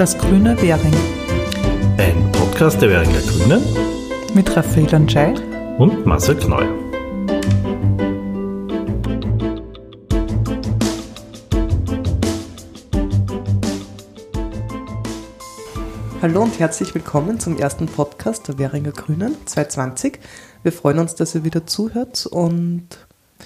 Das grüne Währing. Ein Podcast der Währinger Grünen mit Raphael Anschei und Marcel Kneu. Hallo und herzlich willkommen zum ersten Podcast der Währinger Grünen 2020. Wir freuen uns, dass ihr wieder zuhört und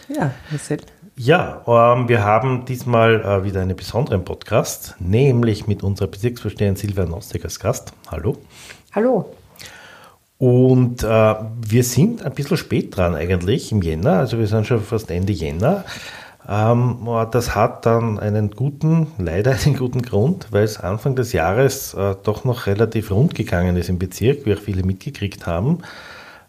ja, Marcel. Ja, ähm, wir haben diesmal äh, wieder einen besonderen Podcast, nämlich mit unserer Bezirksvorsteherin Silvia Nostek als Gast. Hallo. Hallo. Und äh, wir sind ein bisschen spät dran eigentlich im Jänner, also wir sind schon fast Ende Jänner. Ähm, das hat dann einen guten, leider einen guten Grund, weil es Anfang des Jahres äh, doch noch relativ rund gegangen ist im Bezirk, wie auch viele mitgekriegt haben.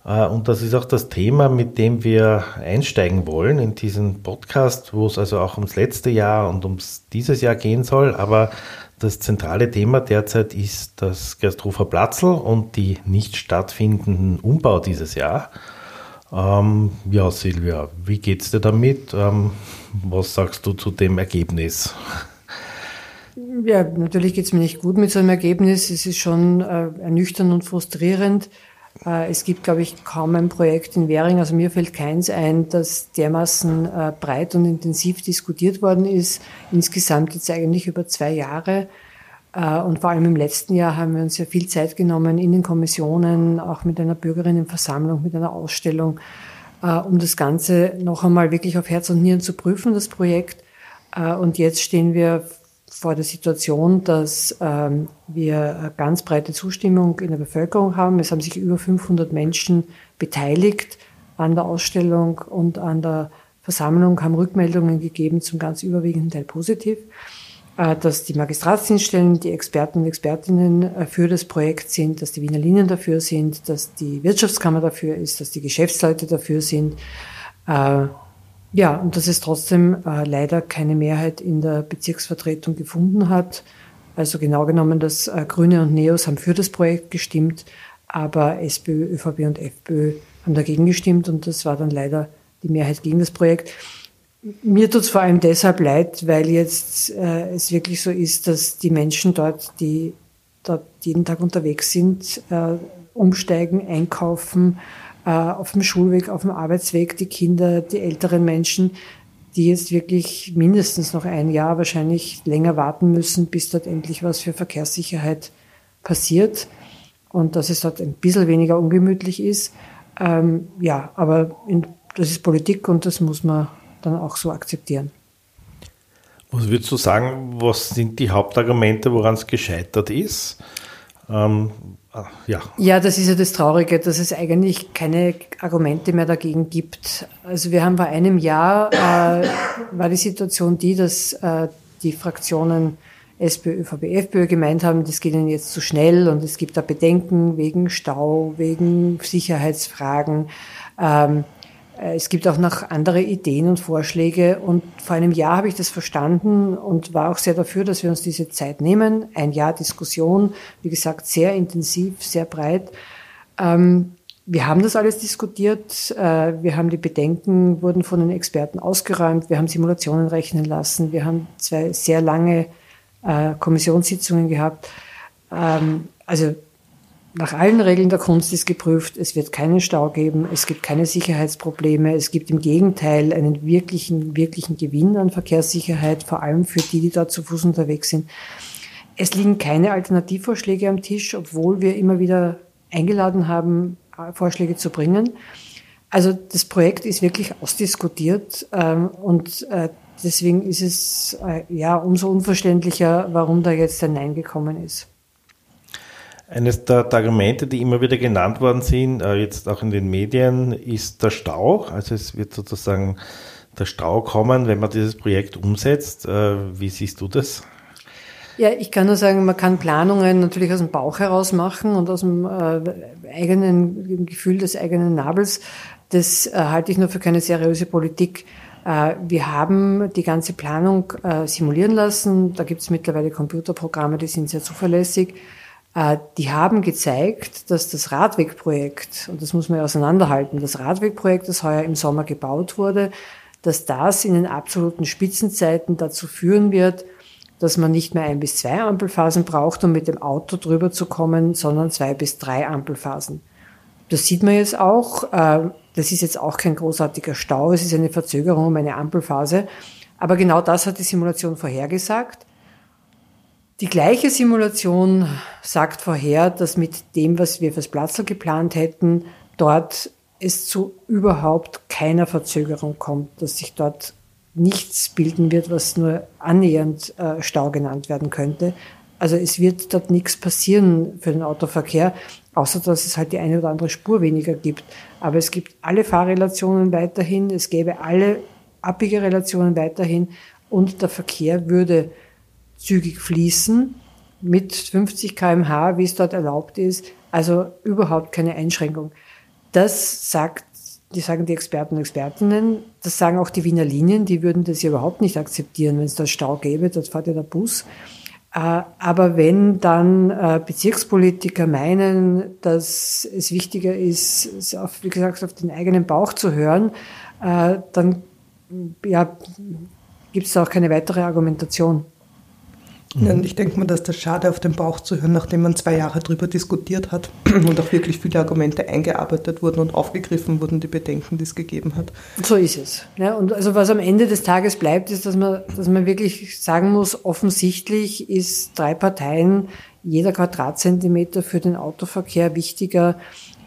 Äh, und das ist auch das Thema, mit dem wir einsteigen wollen in diesen Podcast, wo es also auch ums letzte Jahr und ums dieses Jahr gehen soll. Aber das zentrale Thema derzeit ist das Gersthofer Platzl und die nicht stattfindenden Umbau dieses Jahr. Ähm, ja, Silvia, wie geht's dir damit? Ähm, was sagst du zu dem Ergebnis? Ja, natürlich geht es mir nicht gut mit so einem Ergebnis. Es ist schon äh, ernüchternd und frustrierend. Äh, es gibt, glaube ich, kaum ein Projekt in Währing, also mir fällt keins ein, das dermaßen äh, breit und intensiv diskutiert worden ist. Insgesamt jetzt eigentlich über zwei Jahre. Äh, und vor allem im letzten Jahr haben wir uns ja viel Zeit genommen in den Kommissionen, auch mit einer Bürgerinnenversammlung, mit einer Ausstellung, um das Ganze noch einmal wirklich auf Herz und Nieren zu prüfen, das Projekt. Und jetzt stehen wir vor der Situation, dass ähm, wir ganz breite Zustimmung in der Bevölkerung haben. Es haben sich über 500 Menschen beteiligt an der Ausstellung und an der Versammlung, haben Rückmeldungen gegeben, zum ganz überwiegenden Teil positiv, äh, dass die Magistratsdienststellen, die Experten und Expertinnen äh, für das Projekt sind, dass die Wiener Linien dafür sind, dass die Wirtschaftskammer dafür ist, dass die Geschäftsleute dafür sind. Äh, ja, und dass es trotzdem äh, leider keine Mehrheit in der Bezirksvertretung gefunden hat. Also genau genommen, dass äh, Grüne und Neos haben für das Projekt gestimmt, aber SPÖ, ÖVP und FPÖ haben dagegen gestimmt und das war dann leider die Mehrheit gegen das Projekt. Mir tut es vor allem deshalb leid, weil jetzt äh, es wirklich so ist, dass die Menschen dort, die dort jeden Tag unterwegs sind, äh, umsteigen, einkaufen, auf dem Schulweg, auf dem Arbeitsweg, die Kinder, die älteren Menschen, die jetzt wirklich mindestens noch ein Jahr, wahrscheinlich länger warten müssen, bis dort endlich was für Verkehrssicherheit passiert und dass es dort ein bisschen weniger ungemütlich ist. Ähm, ja, aber in, das ist Politik und das muss man dann auch so akzeptieren. Was würdest du sagen, was sind die Hauptargumente, woran es gescheitert ist? Ähm, ja. Ja, das ist ja das Traurige, dass es eigentlich keine Argumente mehr dagegen gibt. Also wir haben vor einem Jahr, äh, war die Situation die, dass äh, die Fraktionen SPÖ, ÖVP, FPÖ gemeint haben, das geht ihnen jetzt zu schnell und es gibt da Bedenken wegen Stau, wegen Sicherheitsfragen. Ähm, äh, es gibt auch noch andere Ideen und Vorschläge. Und vor einem Jahr habe ich das verstanden und war auch sehr dafür, dass wir uns diese Zeit nehmen. Ein Jahr Diskussion, wie gesagt, sehr intensiv, sehr breit. Ähm, wir haben das alles diskutiert. Äh, wir haben die Bedenken, wurden von den Experten ausgeräumt. Wir haben Simulationen rechnen lassen. Wir haben zwei sehr lange äh, Kommissionssitzungen gehabt. Ähm, also nach allen Regeln der Kunst ist geprüft, es wird keinen Stau geben, es gibt keine Sicherheitsprobleme, es gibt im Gegenteil einen wirklichen, wirklichen Gewinn an Verkehrssicherheit, vor allem für die, die dort zu Fuß unterwegs sind. Es liegen keine Alternativvorschläge am Tisch, obwohl wir immer wieder eingeladen haben, Vorschläge zu bringen. Also das Projekt ist wirklich ausdiskutiert ähm, und äh, deswegen ist es äh, ja umso unverständlicher, warum da jetzt ein Nein gekommen ist. Eines der, der, Argumente, die immer wieder genannt worden sind, äh, jetzt auch in den Medien, ist der Stau. Also es wird sozusagen der Stau kommen, wenn man dieses Projekt umsetzt. Äh, wie siehst du das? Ja, ich kann nur sagen, man kann Planungen natürlich aus dem Bauch heraus machen und aus dem äh, eigenen Gefühl des eigenen Nabels. Das äh, halte ich nur für keine seriöse Politik. Äh, wir haben die ganze Planung simulieren lassen. Da gibt es mittlerweile Computerprogramme, die sind sehr zuverlässig. Äh, die haben gezeigt, dass das Radwegprojekt, und das muss man ja auseinanderhalten, das Radwegprojekt, das heuer im Sommer gebaut wurde, dass das in den absoluten Spitzenzeiten dazu führen wird, dass man nicht mehr ein bis zwei Ampelphasen braucht, um mit dem Auto drüber zu kommen, sondern zwei bis drei Ampelphasen. Das sieht man jetzt auch. Äh, das ist jetzt auch kein großartiger Stau. Es ist eine Verzögerung um eine Ampelphase. Aber genau das hat die Simulation vorhergesagt. Die gleiche Simulation sagt vorher, dass mit dem, was wir fürs Platzl geplant hätten, dort es zu überhaupt keiner Verzögerung kommt, dass sich dort nichts bilden wird, was nur annähernd äh, Stau genannt werden könnte. Also es wird dort nichts passieren für den Autoverkehr, außer dass es halt die eine oder andere Spur weniger gibt. Aber es gibt alle Fahrrelationen weiterhin, es gäbe alle abbige Relationen weiterhin und der Verkehr würde zügig fließen mit 50 kmh, wie es dort erlaubt ist. Also überhaupt keine Einschränkung. Das sagt, die sagen die Experten und Expertinnen, das sagen auch die Wiener Linien, die würden das ja überhaupt nicht akzeptieren, wenn es da Stau gäbe, dort fährt ja der Bus. Äh, aber wenn dann äh, Bezirkspolitiker meinen, dass es wichtiger ist, wie gesagt, auf den eigenen Bauch zu hören, äh, dann ja, gibt es auch keine weitere Argumentation. Ja, und ich denke mal, dass das schade auf den Bauch zu hören, nachdem man zwei Jahre darüber diskutiert hat und auch wirklich viele Argumente eingearbeitet wurden und aufgegriffen wurden, die Bedenken, die es gegeben hat. So ist es. Ja, und also was am Ende des Tages bleibt, ist, dass man, dass man wirklich sagen muss, offensichtlich ist drei Parteien jeder Quadratzentimeter für den Autoverkehr wichtiger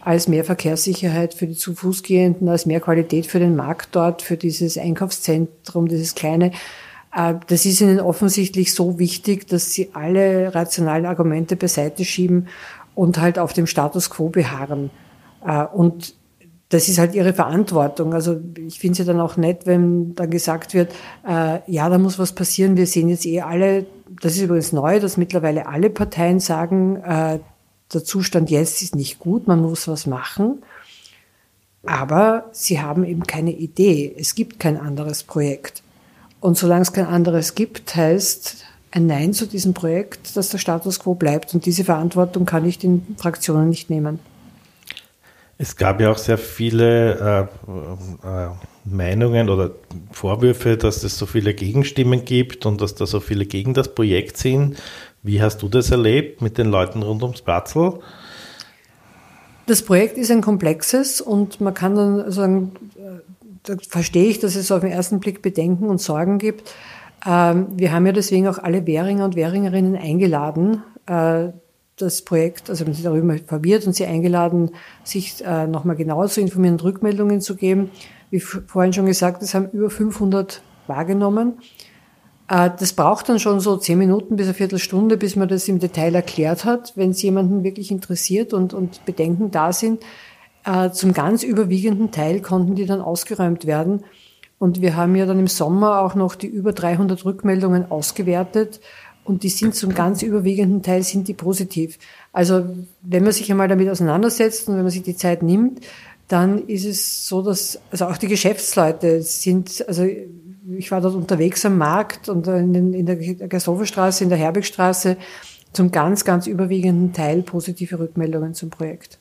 als mehr Verkehrssicherheit für die zu Fuß gehenden, als mehr Qualität für den Markt dort, für dieses Einkaufszentrum, dieses kleine. Äh, das ist ihnen offensichtlich so wichtig, dass sie alle rationalen Argumente beiseite schieben und halt auf dem Status quo beharren. Äh, und das ist halt ihre Verantwortung. Also ich finde es ja dann auch nett, wenn dann gesagt wird, äh, ja, da muss was passieren. Wir sehen jetzt eh alle, das ist übrigens neu, dass mittlerweile alle Parteien sagen, der Zustand jetzt ist nicht gut, man muss was machen. Aber sie haben eben keine Idee. Es gibt kein anderes Projekt. Und solange es kein anderes gibt, heißt ein Nein zu diesem Projekt, dass der Status quo bleibt. Und diese Verantwortung kann ich den Fraktionen nicht nehmen. Es gab ja auch sehr viele äh, äh, Meinungen oder Vorwürfe, dass es so viele Gegenstimmen gibt und dass da so viele gegen das Projekt sind. Wie hast du das erlebt mit den Leuten rund ums Platzl? Das Projekt ist ein komplexes und man kann dann sagen, da verstehe ich, dass es auf den ersten Blick Bedenken und Sorgen gibt. Ähm, wir haben ja deswegen auch alle Währinger und Währingerinnen eingeladen, äh, das Projekt, also haben sie darüber informiert und sie eingeladen, sich äh, nochmal genauer zu informieren und Rückmeldungen zu geben. Wie vorhin schon gesagt, es haben über 500 wahrgenommen. Äh, das braucht dann schon so zehn Minuten bis eine Viertelstunde, bis man das im Detail erklärt hat, wenn es jemanden wirklich interessiert und, und Bedenken da sind. Äh, zum ganz überwiegenden Teil konnten die dann ausgeräumt werden. Und wir haben ja dann im Sommer auch noch die über 300 Rückmeldungen ausgewertet und die sind zum ganz überwiegenden Teil sind die positiv. Also wenn man sich einmal damit auseinandersetzt und wenn man sich die Zeit nimmt, dann ist es so, dass also auch die Geschäftsleute sind, also ich war dort unterwegs am Markt und in, der Gashoferstraße, in der Herbigstraße, zum ganz, ganz überwiegenden Teil positive Rückmeldungen zum Projekt.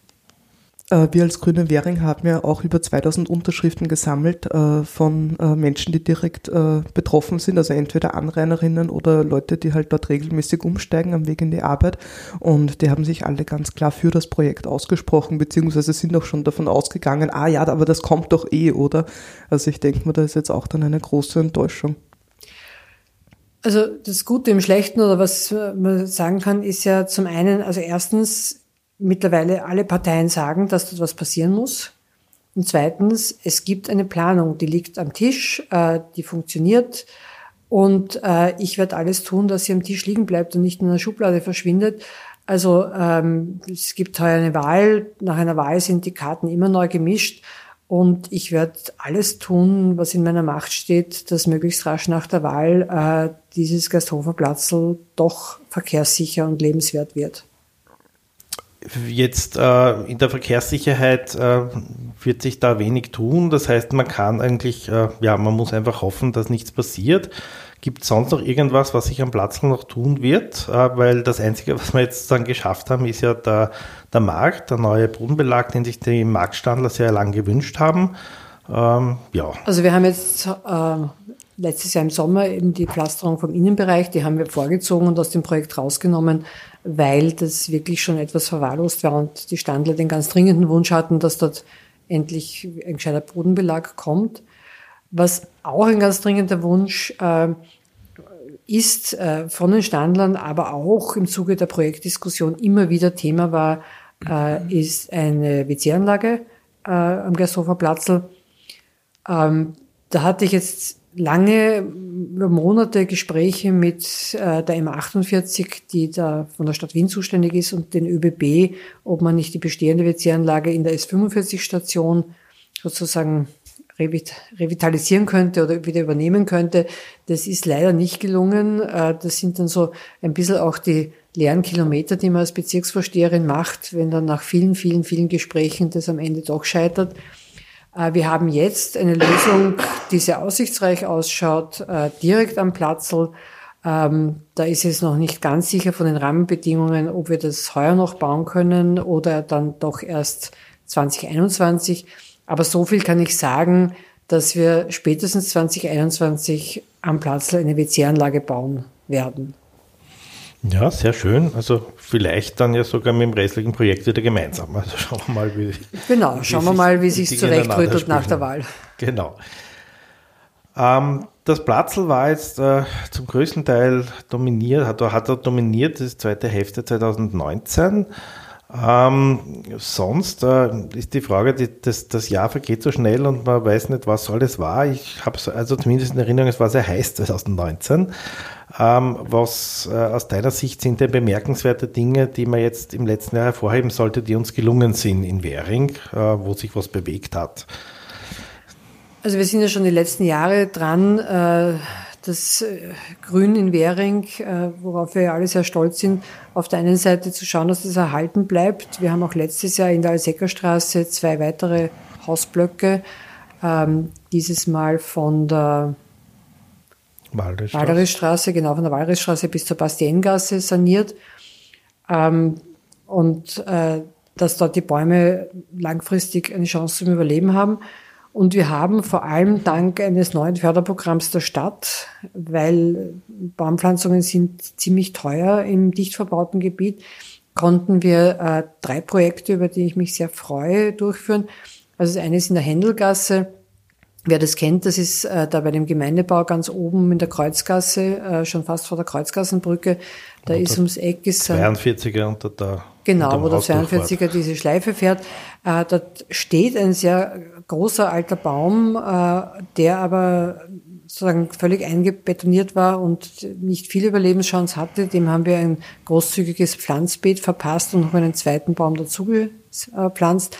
Äh, wir als Grüne Währing haben ja auch über 2000 Unterschriften gesammelt äh, von äh, Menschen, die direkt betroffen sind, also entweder Anrainerinnen oder Leute, die halt dort regelmäßig umsteigen am Weg in die Arbeit. Und die haben sich alle ganz klar für das Projekt ausgesprochen, beziehungsweise sind auch schon davon ausgegangen, ah ja, aber das kommt doch eh, oder? Also ich denke mir, da ist jetzt auch dann eine große Enttäuschung. Also das Gute im Schlechten oder was man sagen kann, ist ja zum einen, also erstens mittlerweile alle Parteien sagen, dass dort was passieren muss. Und zweitens, es gibt eine Planung, die liegt am Tisch, äh, die funktioniert. Und äh, ich werde alles tun, dass sie am Tisch liegen bleibt und nicht in einer Schublade verschwindet. Also ähm, es gibt heuer eine Wahl. Nach einer Wahl sind die Karten immer neu gemischt. Und ich werde alles tun, was in meiner Macht steht, dass möglichst rasch nach der Wahl äh, dieses Gasthofer Platzl doch verkehrssicher und lebenswert wird. Jetzt äh, in der Verkehrssicherheit äh, wird sich da wenig tun. Das heißt, man kann eigentlich, äh, ja, man muss einfach hoffen, dass nichts passiert. Gibt es sonst noch irgendwas, was sich am Platz noch tun wird? Äh, weil das Einzige, was wir jetzt dann geschafft haben, ist ja der, der Markt, der neue Bodenbelag, den sich die Marktstandler sehr lange gewünscht haben. Ähm, ja. Also wir haben jetzt äh, letztes Jahr im Sommer eben die Pflasterung vom Innenbereich, die haben wir vorgezogen und aus dem Projekt rausgenommen, weil das wirklich schon etwas verwahrlost war und die Standler den ganz dringenden Wunsch hatten, dass dort endlich ein gescheiter Bodenbelag kommt. Was auch ein ganz dringender Wunsch äh, ist äh, von den Standlern, aber auch im Zuge der Projektdiskussion immer wieder Thema war, äh, ist eine WC-Anlage äh, am Gershofer Platzl. Ähm, da hatte ich jetzt lange, über Monate Gespräche mit äh, der M48, die da von der Stadt Wien zuständig ist, und den ÖBB, ob man nicht die bestehende WC-Anlage in der S45-Station sozusagen revitalisieren könnte oder wieder übernehmen könnte. Das ist leider nicht gelungen. Äh, das sind dann so ein bisschen auch die leeren Kilometer, die man als Bezirksvorsteherin macht, wenn dann nach vielen, vielen, vielen Gesprächen das am Ende doch scheitert. Äh, wir haben jetzt eine Lösung, die sehr aussichtsreich ausschaut, äh, direkt am Platzl. Ähm, da ist es noch nicht ganz sicher von den Rahmenbedingungen, ob wir das heuer noch bauen können oder dann doch erst 2021. Aber so viel kann ich sagen, dass wir spätestens 2021 am Platzl eine WC-Anlage bauen werden. Ja, sehr schön. Also vielleicht dann ja sogar mit dem restlichen Projekt wieder gemeinsam. Also schauen wir mal, wie. Genau, schauen wir mal, wie sich zurechtrüttelt nach der Wahl. Genau. Ähm, das Platzl war jetzt äh, zum größten Teil dominiert, hat, hat er dominiert, das zweite Hälfte 2019. Ähm, sonst äh, ist die Frage, die, das, das Jahr vergeht so schnell und man weiß nicht, was alles war. Ich habe also zumindest in Erinnerung, es war sehr heiß 2019. Ähm, was äh, aus deiner Sicht sind denn bemerkenswerte Dinge, die man jetzt im letzten Jahr hervorheben sollte, die uns gelungen sind in Währing, äh, wo sich was bewegt hat? Also wir sind ja schon die letzten Jahre dran, äh, das äh, Grün in Währing, äh, worauf wir alle sehr stolz sind, auf der einen Seite zu schauen, dass das erhalten bleibt. Wir haben auch letztes Jahr in der Alseckerstraße zwei weitere Hausblöcke, ähm, dieses Mal von der Walderisstraße, genau von der Walderisstraße bis zur Bastiengasse saniert. Ähm, und äh, dass dort die Bäume langfristig eine Chance zum Überleben haben. Und wir haben vor allem dank eines neuen Förderprogramms der Stadt, weil Baumpflanzungen sind ziemlich teuer im dicht verbauten Gebiet, konnten wir äh, drei Projekte, über die ich mich sehr freue, durchführen. Also das eine ist in der Händelgasse, Wer das kennt, das ist äh, da bei dem Gemeindebau ganz oben in der Kreuzgasse, äh, schon fast vor der Kreuzgassenbrücke. Da und ist ums Eck ist 42er unter der Genau, wo der 42er diese Schleife fährt. Äh, dort steht ein sehr großer alter Baum, äh, der aber sozusagen völlig eingebetoniert war und nicht viel Überlebenschance hatte. Dem haben wir ein großzügiges Pflanzbeet verpasst und noch einen zweiten Baum dazu gepflanzt.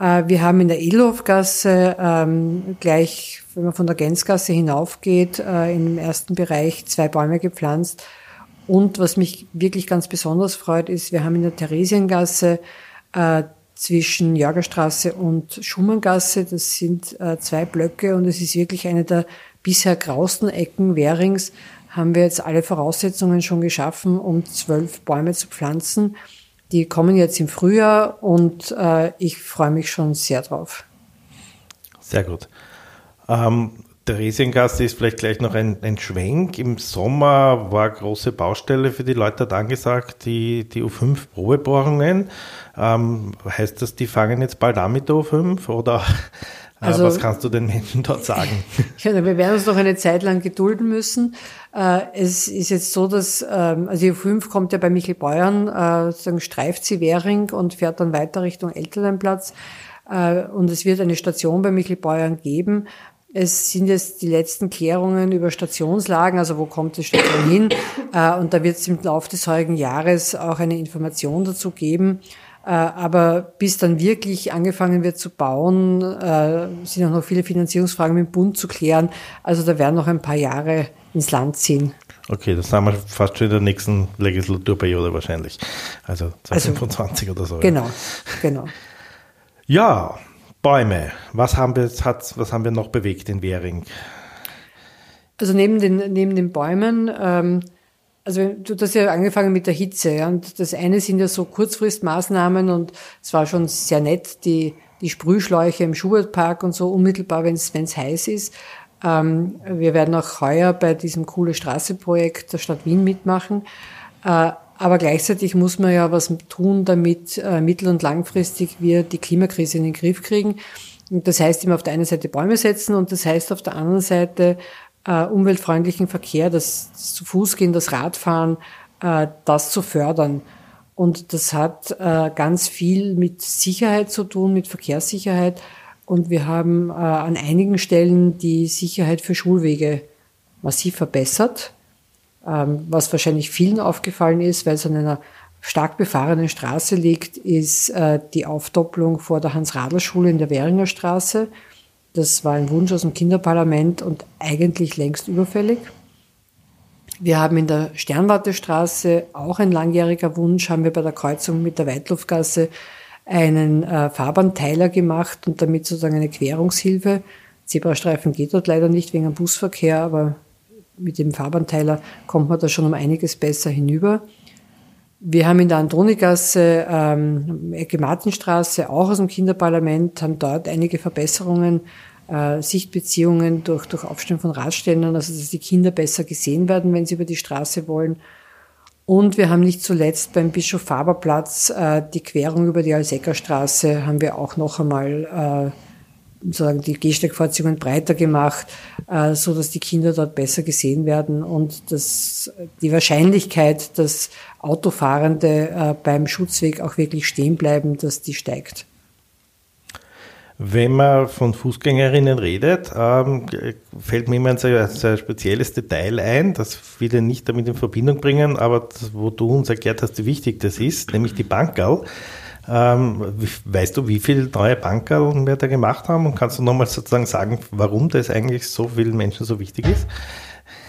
Äh, wir haben in der Edelhofgasse ähm, gleich, wenn man von der Gänzgasse hinaufgeht, äh, im ersten Bereich zwei Bäume gepflanzt. Und was mich wirklich ganz besonders freut, ist, wir haben in der Theresiengasse äh, zwischen Jörgerstraße und Schumanngasse, das sind äh, zwei Blöcke und es ist wirklich eine der bisher grausten Ecken Währings, haben wir jetzt alle Voraussetzungen schon geschaffen, um zwölf Bäume zu pflanzen. Die kommen jetzt im Frühjahr und äh, ich freue mich schon sehr drauf. Sehr gut. Ähm, Theresiengasse ist vielleicht gleich noch ein, ein Schwenk. Im Sommer war große Baustelle für die Leute dort angesagt, die, die U5 Probebohrungen. Ähm, heißt das, die fangen jetzt bald an mit der U5 oder äh, also, was kannst du den Menschen dort sagen? Ja, wir werden uns noch eine Zeit lang gedulden müssen. Äh, es ist jetzt so, dass ähm, also die U5 kommt ja bei Michel Beuern, äh, sozusagen streift sie Währing und fährt dann weiter Richtung Elternplatz. Und es wird eine Station bei Michel Beuern geben. Es sind jetzt die letzten Klärungen über Stationslagen, also wo kommt die Station hin. Und da wird es im Laufe des heutigen Jahres auch eine Information dazu geben. Äh, aber bis dann wirklich angefangen wird zu bauen, äh, sind auch noch viele Finanzierungsfragen mit dem Bund zu klären. Also da werden noch ein paar Jahre ins Land ziehen. Okay, das haben wir fast schon in der nächsten Legislaturperiode wahrscheinlich. Also 2025 also, oder so. Genau, genau. Ja, Bäume. Was haben wir, hat, was haben wir noch bewegt in Währing? Also neben den, neben den Bäumen ähm, also du hast ja angefangen mit der Hitze, ja, und das eine sind ja so Kurzfristmaßnahmen und es war schon sehr nett, die, die Sprühschläuche im Schubertpark und so unmittelbar, wenn es heiß ist. Ähm, wir werden auch heuer bei diesem coole Straße-Projekt der Stadt Wien mitmachen. Äh, aber gleichzeitig muss man ja was tun, damit äh, mittel- und langfristig wir die Klimakrise in den Griff kriegen. Und das heißt immer auf der einen Seite Bäume setzen und das heißt auf der anderen Seite äh, umweltfreundlichen Verkehr, das, das zu Fuß gehen, das Radfahren, äh, das zu fördern. Und das hat äh, ganz viel mit Sicherheit zu tun, mit Verkehrssicherheit. Und wir haben äh, an einigen Stellen die Sicherheit für Schulwege massiv verbessert, was wahrscheinlich vielen aufgefallen ist, weil es an einer stark befahrenen Straße liegt, ist äh, die Aufdopplung vor der Hans-Radl-Schule in der Währinger Straße. Das war ein Wunsch aus dem Kinderparlament und eigentlich längst überfällig. Wir haben in der Sternwartestraße auch ein langjähriger Wunsch, haben wir bei der Kreuzung mit der Weitluftgasse einen äh, Fahrbahnteiler gemacht und damit sozusagen eine Querungshilfe. Zebrastreifen geht dort leider nicht wegen dem Busverkehr, aber mit dem Fahrbahnteiler kommt man da schon um einiges besser hinüber. Wir haben in der Andronigasse, ähm, Ecke Martinstraße, auch aus dem Kinderparlament, haben dort einige Verbesserungen, äh, Sichtbeziehungen durch, durch Aufstellen von Radständern, also dass die Kinder besser gesehen werden, wenn sie über die Straße wollen. Und wir haben nicht zuletzt beim Bischof Faber Platz äh, die Querung über die Alsecker-Straße haben wir auch noch einmal äh, sozusagen die Gehsteigvorzüge breiter gemacht, äh, so dass die Kinder dort besser gesehen werden und dass die Wahrscheinlichkeit, dass Autofahrende äh, beim Schutzweg auch wirklich stehen bleiben, dass die steigt. Wenn man von Fußgängerinnen redet, ähm, fällt mir immer ein sehr, sehr, spezielles Detail ein, das viele nicht damit in Verbindung bringen, aber das, wo du uns erklärt hast, wie wichtig das ist, nämlich die Bankerl. Ähm, weißt du, wie viele neue Bankerl wir da gemacht haben? Und kannst du nochmal sozusagen sagen, warum das eigentlich so vielen Menschen so wichtig ist?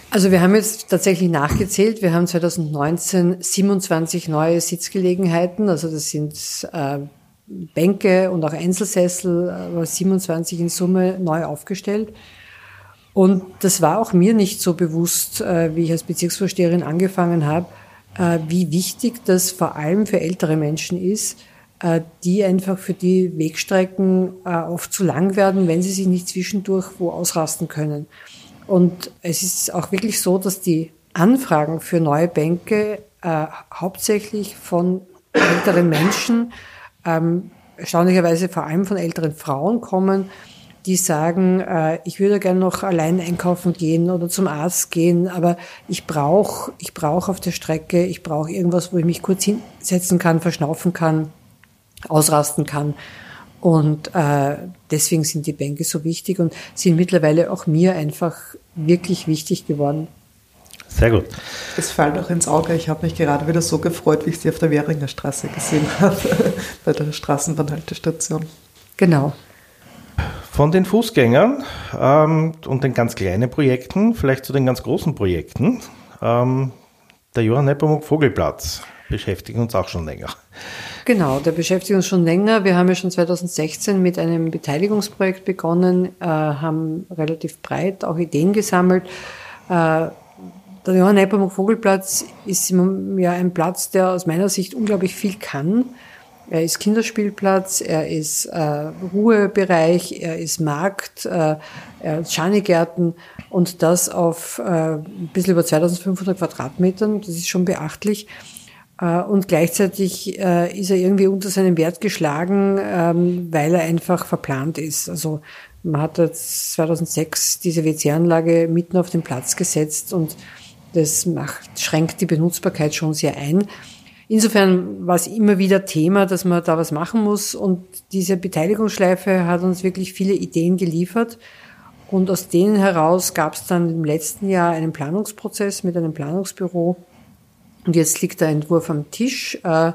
Also wir haben jetzt tatsächlich nachgezählt. Wir haben 2019 27 neue Sitzgelegenheiten. Also das sind äh, Bänke und auch Einzelsessel, aber 27 in Summe neu aufgestellt. Und das war auch mir nicht so bewusst, äh, wie ich als Bezirksvorsteherin angefangen habe, äh, wie wichtig das vor allem für ältere Menschen ist, äh, die einfach für die Wegstrecken oft zu lang werden, wenn sie sich nicht zwischendurch wo ausrasten können. Und es ist auch wirklich so, dass die Anfragen für neue Bänke hauptsächlich von älteren Menschen ähm, erstaunlicherweise vor allem von älteren Frauen kommen, die sagen, äh, ich würde gerne noch allein einkaufen gehen oder zum Arzt gehen, aber ich brauche ich brauch auf der Strecke, ich brauche irgendwas, wo ich mich kurz hinsetzen kann, verschnaufen kann, ausrasten kann. Und äh, deswegen sind die Bänke so wichtig und sind mittlerweile auch mir einfach wirklich wichtig geworden. Sehr gut. Es fällt auch ins Auge. Ich habe mich gerade wieder so gefreut, wie ich sie auf der Währinger Straße gesehen habe, bei der Straßenbahnhaltestation. Genau. Von den Fußgängern ähm, und den ganz kleinen Projekten, vielleicht zu den ganz großen Projekten. Ähm, der Johann Nepomuk Vogelplatz beschäftigt uns auch schon länger. Genau, der beschäftigt uns schon länger. Wir haben ja schon 2016 mit einem Beteiligungsprojekt begonnen, äh, haben relativ breit auch Ideen gesammelt. Äh, der Johann Nepomuk Vogelplatz ist ja ein Platz, der aus meiner Sicht unglaublich viel kann. Er ist Kinderspielplatz, er ist äh, Ruhebereich, er ist Markt, äh, er ist Schanigärten und das auf äh, ein bisschen über 2500 Quadratmetern. Das ist schon beachtlich. Äh, und gleichzeitig äh, ist er irgendwie unter seinem Wert geschlagen, ähm, weil er einfach verplant ist. Also man hat jetzt 2006 diese WC-Anlage mitten auf den Platz gesetzt und das macht, schränkt die Benutzbarkeit schon sehr ein. Insofern war es immer wieder Thema, dass man da was machen muss. Und diese Beteiligungsschleife hat uns wirklich viele Ideen geliefert. Und aus denen heraus gab es dann im letzten Jahr einen Planungsprozess mit einem Planungsbüro. Und jetzt liegt der Entwurf am Tisch. Äh,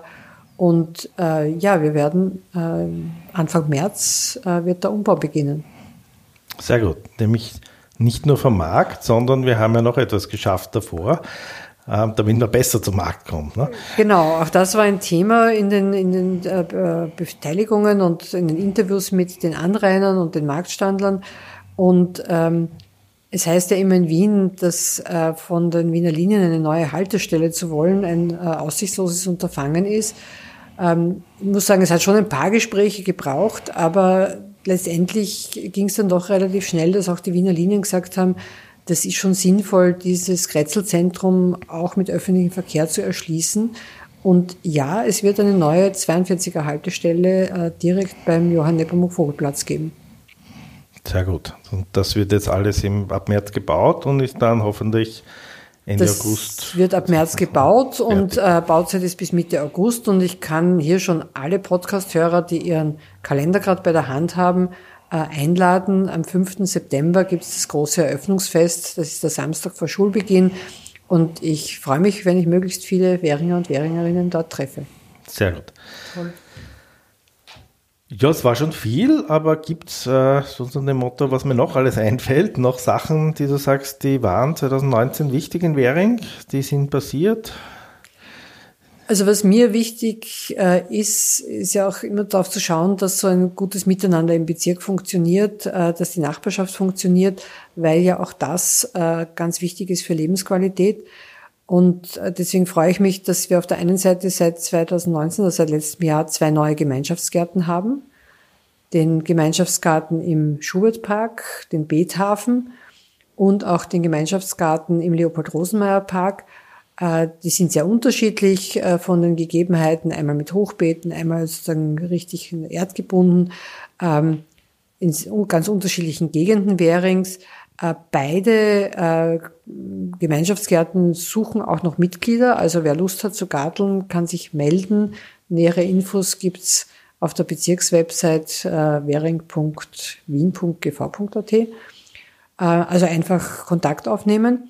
und äh, ja, wir werden äh, Anfang März wird der Umbau beginnen. Sehr gut. Nämlich nicht nur vom Markt, sondern wir haben ja noch etwas geschafft davor, damit man besser zum Markt kommt. Ne? Genau, auch das war ein Thema in den, in den Beteiligungen und in den Interviews mit den Anrainern und den Marktstandlern. Und ähm, es heißt ja immer in Wien, dass äh, von den Wiener Linien eine neue Haltestelle zu wollen ein äh, aussichtsloses Unterfangen ist. Ähm, ich muss sagen, es hat schon ein paar Gespräche gebraucht, aber letztendlich ging es dann doch relativ schnell, dass auch die Wiener Linien gesagt haben, das ist schon sinnvoll, dieses Kretzelzentrum auch mit öffentlichem Verkehr zu erschließen. Und ja, es wird eine neue 42er Haltestelle äh, direkt beim Johann Nepomuk Vogelplatz geben. Sehr gut. Und das wird jetzt alles im, ab März gebaut und ist dann hoffentlich Ende das August. wird ab März gebaut und äh, Bauzeit ist bis Mitte August und ich kann hier schon alle Podcast-Hörer, die ihren Kalender gerade bei der Hand haben, äh, einladen. Am 5. September gibt es das große Eröffnungsfest. Das ist der Samstag vor Schulbeginn. Und ich freue mich, wenn ich möglichst viele Währinger und Währingerinnen dort treffe. Sehr gut. Toll. Ja, es war schon viel, aber gibt es äh, so dem Motto, was mir noch alles einfällt, noch Sachen, die du sagst, die waren 2019 wichtig in Währing, die sind passiert? Also was mir wichtig äh, ist, ist ja auch immer darauf zu schauen, dass so ein gutes Miteinander im Bezirk funktioniert, äh, dass die Nachbarschaft funktioniert, weil ja auch das äh, ganz wichtig ist für Lebensqualität. Und äh, deswegen freue ich mich, dass wir auf der einen Seite seit 2019, also seit letztem Jahr, zwei neue Gemeinschaftsgärten haben. Den Gemeinschaftsgarten im Schubertpark, den Beethafen und auch den Gemeinschaftsgarten im Leopold-Rosenmeier-Park. Äh, die sind sehr unterschiedlich äh, von den Gegebenheiten, einmal mit Hochbeeten, einmal sozusagen richtig erdgebunden, ähm, in ganz unterschiedlichen Gegenden Währings. Äh, beide äh, Gemeinschaftsgärten suchen auch noch Mitglieder. Also wer Lust hat zu garteln, kann sich melden. Nähere Infos gibt's auf der Bezirkswebsite äh. Äh, also einfach Kontakt aufnehmen.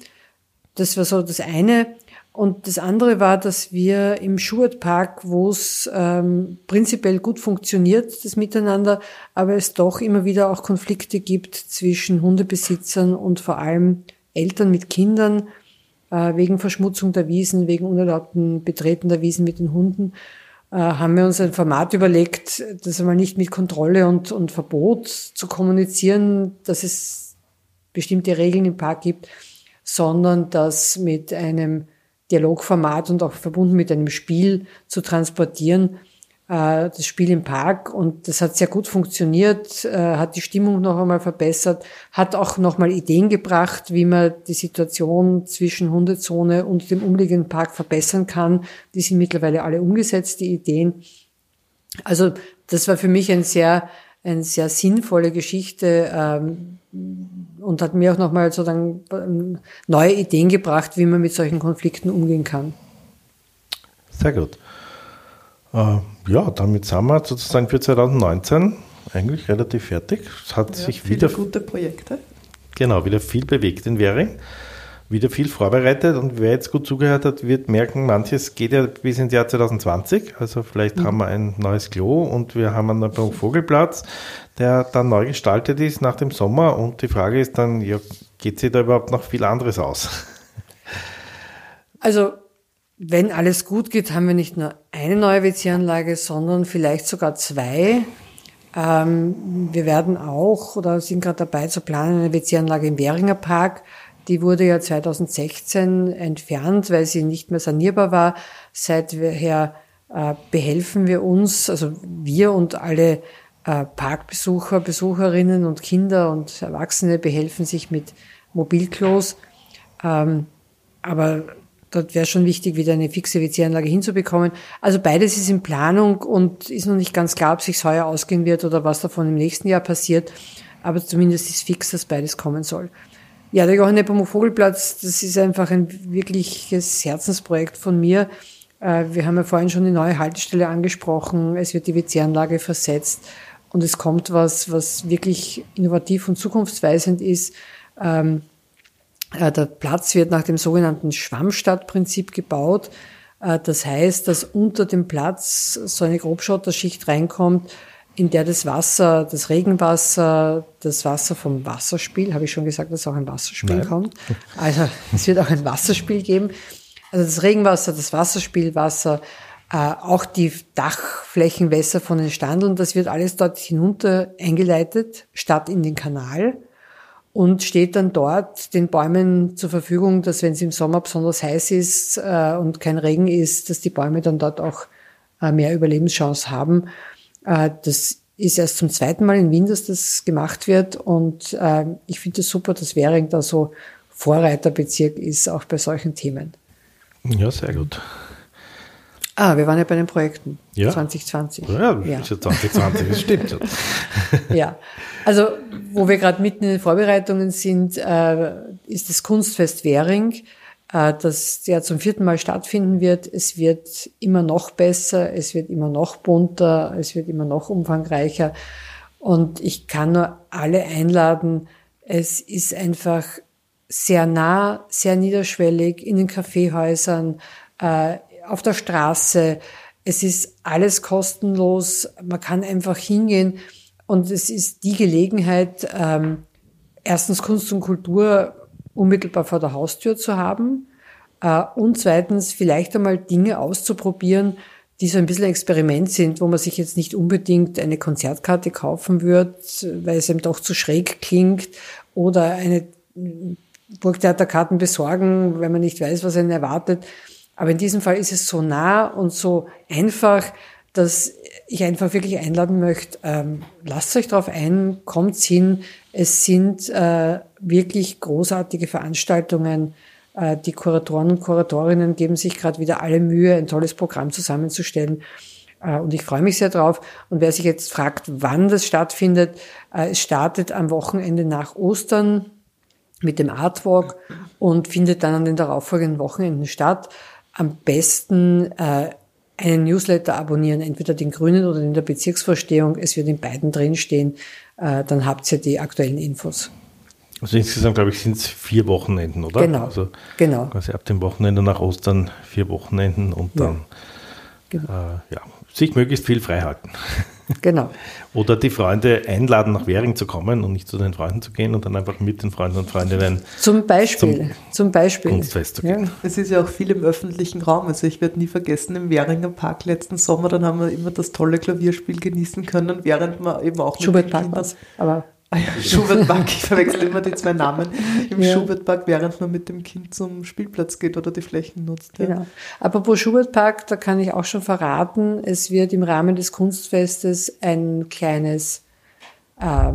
Das war so das eine. Und das andere war, dass wir im Schuartpark, wo es ähm, prinzipiell gut funktioniert, das Miteinander, aber es doch immer wieder auch Konflikte gibt zwischen Hundebesitzern und vor allem Eltern mit Kindern, äh, wegen Verschmutzung der Wiesen, wegen unerlaubten Betreten der Wiesen mit den Hunden, äh, haben wir uns ein Format überlegt, das einmal nicht mit Kontrolle und, und Verbot zu kommunizieren, dass es bestimmte Regeln im Park gibt, sondern das mit einem Dialogformat und auch verbunden mit einem Spiel zu transportieren. Äh, das Spiel im Park und das hat sehr gut funktioniert, äh, hat die Stimmung noch einmal verbessert, hat auch noch mal Ideen gebracht, wie man die Situation zwischen Hundezone und dem umliegenden Park verbessern kann. Die sind mittlerweile alle umgesetzt, die Ideen. Also das war für mich ein sehr, eine sehr sinnvolle Geschichte, ähm, und hat mir auch nochmal sozusagen ähm, neue Ideen gebracht, wie man mit solchen Konflikten umgehen kann. Sehr gut. Äh, ja, damit sind wir sozusagen für 2019 eigentlich relativ fertig. Es hat ja, sich viele wieder gute Projekte. Genau, wieder viel bewegt in Währing wieder viel vorbereitet und wer jetzt gut zugehört hat, wird merken, manches geht ja bis ins Jahr 2020. Also vielleicht mhm. haben wir ein neues Klo und wir haben einen neuen Vogelplatz, der dann neu gestaltet ist nach dem Sommer. Und die Frage ist dann, ja, geht sich da überhaupt noch viel anderes aus? Also wenn alles gut geht, haben wir nicht nur eine neue WC-Anlage, sondern vielleicht sogar zwei. Ähm, wir werden auch oder sind gerade dabei zu planen eine WC-Anlage im Währinger Park die wurde ja 2016 entfernt, weil sie nicht mehr sanierbar war. Seither äh, behelfen wir uns, also wir und alle äh, Parkbesucher, Besucherinnen und Kinder und Erwachsene behelfen sich mit Mobilklos. Ähm, aber dort wäre schon wichtig, wieder eine fixe WC-Anlage hinzubekommen. Also beides ist in Planung und ist noch nicht ganz klar, ob sich heuer ausgehen wird oder was davon im nächsten Jahr passiert. Aber zumindest ist fix, dass beides kommen soll. Ja, der Johann Nepomuk Vogelplatz, das ist einfach ein wirkliches Herzensprojekt von mir. Äh, wir haben ja vorhin schon die neue Haltestelle angesprochen. Es wird die WC-Anlage versetzt und es kommt was, was wirklich innovativ und zukunftsweisend ist. Ähm, äh, der Platz wird nach dem sogenannten Schwammstadtprinzip gebaut. Äh, das heißt, dass unter dem Platz so eine Grobschotterschicht reinkommt, in der das Wasser, das Regenwasser, das Wasser vom Wasserspiel, habe ich schon gesagt, dass auch ein Wasserspiel Nein. kommt. Also es wird auch ein Wasserspiel geben. Also das Regenwasser, das Wasserspielwasser, äh, auch die Dachflächenwässer von den Standeln, das wird alles dort hinunter eingeleitet, statt in den Kanal und steht dann dort den Bäumen zur Verfügung, dass wenn es im Sommer besonders heiß ist äh, und kein Regen ist, dass die Bäume dann dort auch äh, mehr Überlebenschance haben. Äh, das ist erst zum zweiten Mal in Wien, dass das gemacht wird. Und äh, ich finde es das super, dass Währing da so Vorreiterbezirk ist, auch bei solchen Themen. Ja, sehr gut. Ah, wir waren ja bei den Projekten ja. 2020. Ja, ja. ist ja 2020, das stimmt. ja, also wo wir gerade mitten in den Vorbereitungen sind, äh, ist das Kunstfest Währing, äh, das ja zum vierten Mal stattfinden wird. Es wird immer noch besser, es wird immer noch bunter, es wird immer noch umfangreicher. Und ich kann nur alle einladen, es ist einfach sehr nah, sehr niederschwellig in den Kaffeehäusern, äh, auf der Straße. Es ist alles kostenlos. Man kann einfach hingehen und es ist die Gelegenheit, ähm, erstens Kunst und Kultur unmittelbar vor der Haustür zu haben äh, und zweitens vielleicht einmal Dinge auszuprobieren, die so ein bisschen Experiment sind, wo man sich jetzt nicht unbedingt eine Konzertkarte kaufen wird, weil es eben doch zu schräg klingt oder eine Burgtheaterkarten besorgen, wenn man nicht weiß, was einen erwartet. Aber in diesem Fall ist es so nah und so einfach, dass ich einfach wirklich einladen möchte, ähm, lasst euch darauf ein, kommt hin. Es sind äh, wirklich großartige Veranstaltungen. Äh, die Kuratoren und Kuratorinnen geben sich gerade wieder alle Mühe, ein tolles Programm zusammenzustellen. Äh, und ich freue mich sehr drauf. Und wer sich jetzt fragt, wann das stattfindet, äh, es startet am Wochenende nach Ostern mit dem Artwalk und findet dann an den darauffolgenden Wochenenden statt. Am besten einen Newsletter abonnieren, entweder den Grünen oder den der Bezirksvorstehung. Es wird in beiden drinstehen. Dann habt ihr die aktuellen Infos. Also insgesamt, glaube ich, sind es vier Wochenenden, oder? Genau. Also genau. Quasi ab dem Wochenende nach Ostern vier Wochenenden und dann ja, genau. äh, ja sich möglichst viel frei halten. Genau. Oder die Freunde einladen, nach Währing zu kommen und nicht zu den Freunden zu gehen und dann einfach mit den Freunden und Freundinnen zum Beispiel, zum, zum Beispiel. Kunstfest zu gehen. Ja. Es ist ja auch viel im öffentlichen Raum. Also ich werde nie vergessen, im Währinger Park letzten Sommer, dann haben wir immer das tolle Klavierspiel genießen können, während man eben auch Schubert Park aber Ah ja, Schubertpark, ich verwechsel immer die zwei Namen. Im ja. Schubertpark, während man mit dem Kind zum Spielplatz geht oder die Flächen nutzt. Ja. Genau. Apropos Schubertpark, da kann ich auch schon verraten, es wird im Rahmen des Kunstfestes ein kleines äh,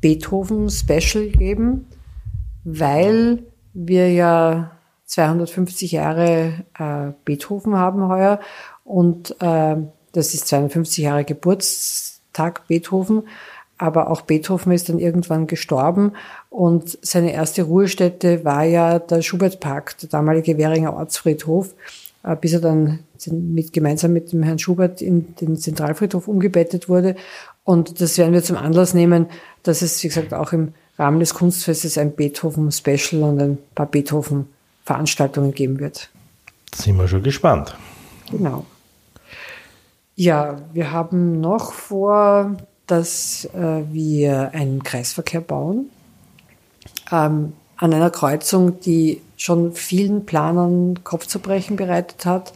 Beethoven-Special geben, weil wir ja 250 Jahre äh, Beethoven haben heuer und äh, das ist 250 Jahre Geburtstag Beethoven aber auch Beethoven ist dann irgendwann gestorben und seine erste Ruhestätte war ja der Schubertpark, der damalige Währinger Ortsfriedhof, äh, bis er dann mit, gemeinsam mit dem Herrn Schubert in den Zentralfriedhof umgebettet wurde. Und das werden wir zum Anlass nehmen, dass es, wie gesagt, auch im Rahmen des Kunstfestes ein Beethoven-Special und ein paar Beethoven-Veranstaltungen geben wird. Sind wir schon gespannt. Genau. Ja, wir haben noch vor, dass äh, wir einen Kreisverkehr bauen ähm, an einer Kreuzung, die schon vielen Planern Kopfzerbrechen bereitet hat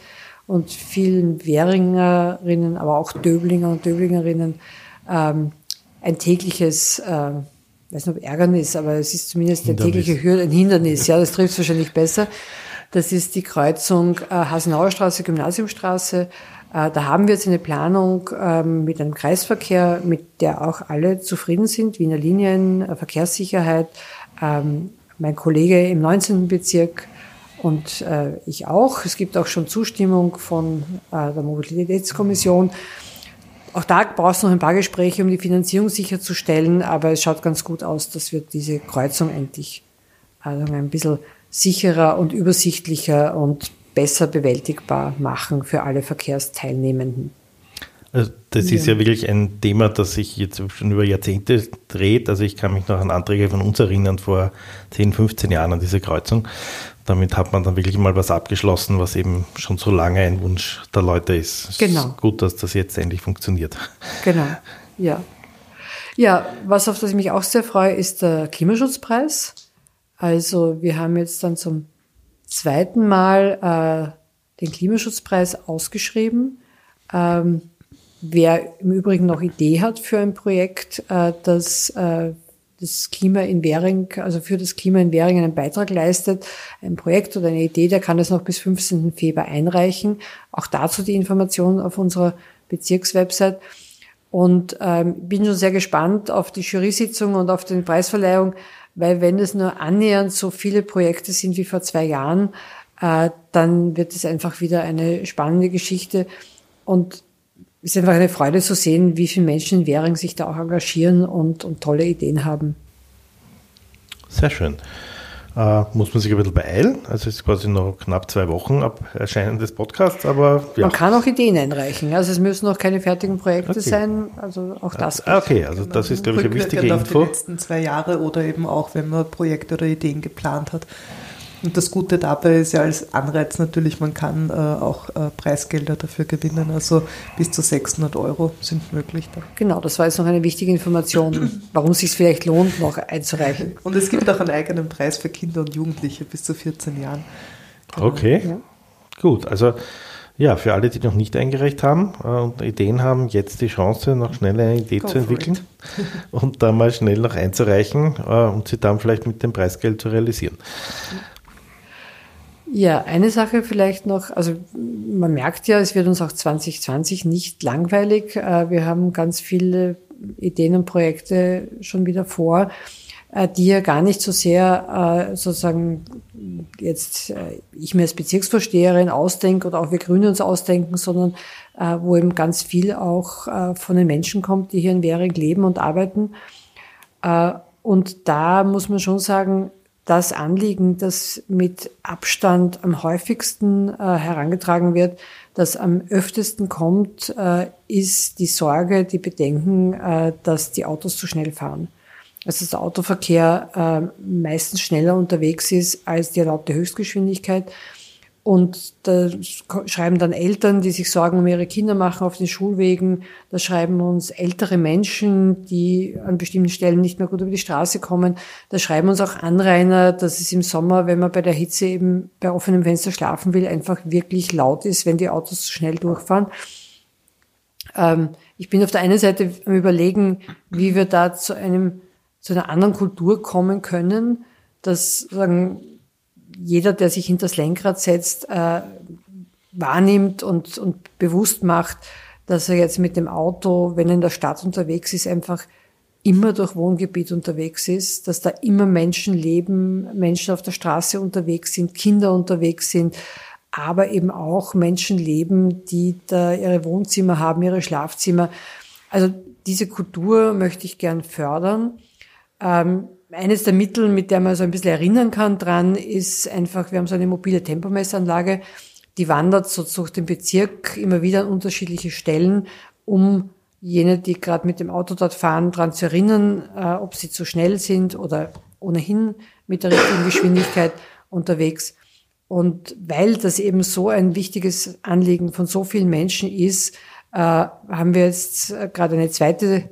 und vielen Währingerinnen, aber auch Döblinger und Döblingerinnen ähm, ein tägliches, äh, weiß nicht ob Ärgernis, aber es ist zumindest eine tägliche Hürde, ein Hindernis, ja, das trifft es wahrscheinlich besser. Das ist die Kreuzung äh, Hasenauer Straße, Gymnasiumstraße da haben wir jetzt eine Planung ähm, mit einem Kreisverkehr, mit der auch alle zufrieden sind, Wiener Linien, äh, Verkehrssicherheit, ähm, mein Kollege im 19. Bezirk und äh, ich auch. Es gibt auch schon Zustimmung von der Mobilitätskommission. Auch da braucht es noch ein paar Gespräche, um die Finanzierung sicherzustellen, aber es schaut ganz gut aus, dass wir diese Kreuzung endlich also ein bisschen sicherer und übersichtlicher und besser bewältigbar machen für alle Verkehrsteilnehmenden. Also das ja. ist ja wirklich ein Thema, das sich jetzt schon über Jahrzehnte dreht. Also ich kann mich noch an Anträge von uns erinnern vor 10, 15 Jahren an diese Kreuzung. Damit hat man dann wirklich mal was abgeschlossen, was eben schon so lange ein Wunsch der Leute ist. Es genau. Ist gut, dass das jetzt endlich funktioniert. Genau, ja. Ja, was auf das ich mich auch sehr freue, ist der Klimaschutzpreis. Also wir haben jetzt dann zum zweiten Mal äh, den Klimaschutzpreis ausgeschrieben. Ähm, wer im Übrigen noch Idee hat für ein Projekt, äh, das äh, das Klima in Währing, also für das Klima in Währing einen Beitrag leistet, ein Projekt oder eine Idee, der kann das noch bis 15. Februar einreichen. Auch dazu die Informationen auf unserer Bezirkswebsite. Und ähm, bin schon sehr gespannt auf die Jury-Sitzung und auf die Preisverleihung, weil wenn es nur annähernd so viele Projekte sind wie vor zwei Jahren, äh, dann wird es einfach wieder eine spannende Geschichte. Und es ist einfach eine Freude zu sehen, wie viele Menschen in Währing sich da auch engagieren und, und tolle Ideen haben. Sehr schön. Äh, muss man sich ein bisschen beeilen. Also es ist quasi noch knapp zwei Wochen ab Erscheinen des Podcasts, aber ja. Man kann auch Ideen einreichen. Also es müssen noch keine fertigen Projekte okay. sein. Also auch das. Ah, okay, also das ist, glaube ich, eine wichtige Info. Auf die letzten zwei Jahre oder eben auch, wenn man Projekte oder Ideen geplant hat. Und das Gute dabei ist ja als Anreiz natürlich, man kann äh, auch äh, Preisgelder dafür gewinnen. Also bis zu 600 Euro sind möglich. Da. Genau, das war jetzt noch eine wichtige Information, warum es sich vielleicht lohnt, noch einzureichen. Und es gibt auch einen eigenen Preis für Kinder und Jugendliche bis zu 14 Jahren. Genau. Okay, ja. gut. Also ja, für alle, die noch nicht eingereicht haben äh, und Ideen haben, jetzt die Chance, noch schnell eine Idee Go zu entwickeln und dann mal schnell noch einzureichen äh, und sie dann vielleicht mit dem Preisgeld zu realisieren. Ja, eine Sache vielleicht noch, also man merkt ja, es wird uns auch 2020 nicht langweilig. Äh, wir haben ganz viele Ideen und Projekte schon wieder vor, äh, die ja gar nicht so sehr äh, sozusagen jetzt ich mir als Bezirksvorsteherin ausdenke oder auch wir Grüne uns ausdenken, sondern wo eben ganz viel auch von den Menschen kommt, die hier in Währing leben und arbeiten. Und da muss man schon sagen, das Anliegen, das mit Abstand am häufigsten äh, herangetragen wird, das am öftesten kommt, äh, ist die Sorge, die Bedenken, äh, dass die Autos zu schnell fahren. Also dass der Autoverkehr äh, meistens schneller unterwegs ist als die erlaubte Höchstgeschwindigkeit und da schreiben dann Eltern, die sich Sorgen um ihre Kinder machen auf den Schulwegen. Da schreiben uns ältere Menschen, die an bestimmten Stellen nicht mehr gut über die Straße kommen. Da schreiben uns auch Anrainer, dass es im Sommer, wenn man bei der Hitze eben bei offenem Fenster schlafen will, einfach wirklich laut ist, wenn die Autos zu schnell durchfahren. Ähm, ich bin auf der einen Seite am überlegen, wie wir da zu einem, zu einer anderen Kultur kommen können, dass sagen, jeder, der sich hinter das Lenkrad setzt, äh, wahrnimmt und, und bewusst macht, dass er jetzt mit dem Auto, wenn er in der Stadt unterwegs ist, einfach immer durch Wohngebiet unterwegs ist, dass da immer Menschen leben, Menschen auf der Straße unterwegs sind, Kinder unterwegs sind, aber eben auch Menschen leben, die da ihre Wohnzimmer haben, ihre Schlafzimmer. Also diese Kultur möchte ich gern fördern. Ähm, eines der Mittel, mit der man so ein bisschen erinnern kann dran, ist einfach, wir haben so eine mobile Tempomessanlage, die wandert so durch den Bezirk immer wieder an unterschiedliche Stellen, um jene, die gerade mit dem Auto dort fahren, dran zu erinnern, äh, ob sie zu schnell sind oder ohnehin mit der richtigen Geschwindigkeit unterwegs. Und weil das eben so ein wichtiges Anliegen von so vielen Menschen ist, äh, haben wir jetzt äh, gerade eine zweite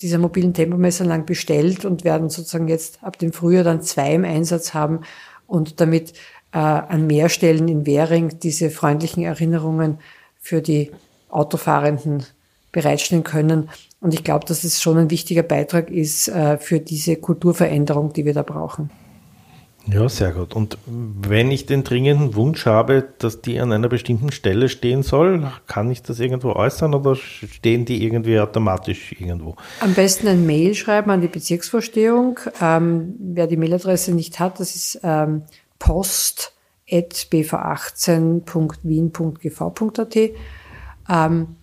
dieser mobilen Tempomesser lang bestellt und werden sozusagen jetzt ab dem Frühjahr dann zwei im Einsatz haben und damit äh, an mehr Stellen in Währing diese freundlichen Erinnerungen für die Autofahrenden bereitstellen können. Und ich glaube, dass es schon ein wichtiger Beitrag ist äh, für diese Kulturveränderung, die wir da brauchen. Ja, sehr gut. Und wenn ich den dringenden Wunsch habe, dass die an einer bestimmten Stelle stehen soll, kann ich das irgendwo äußern oder stehen die irgendwie automatisch irgendwo? Am besten ein Mail schreiben an die Bezirksvorstehung. Ähm, wer die Mailadresse nicht hat, das ist ähm, post.bv18.wien.gv.at. Ähm,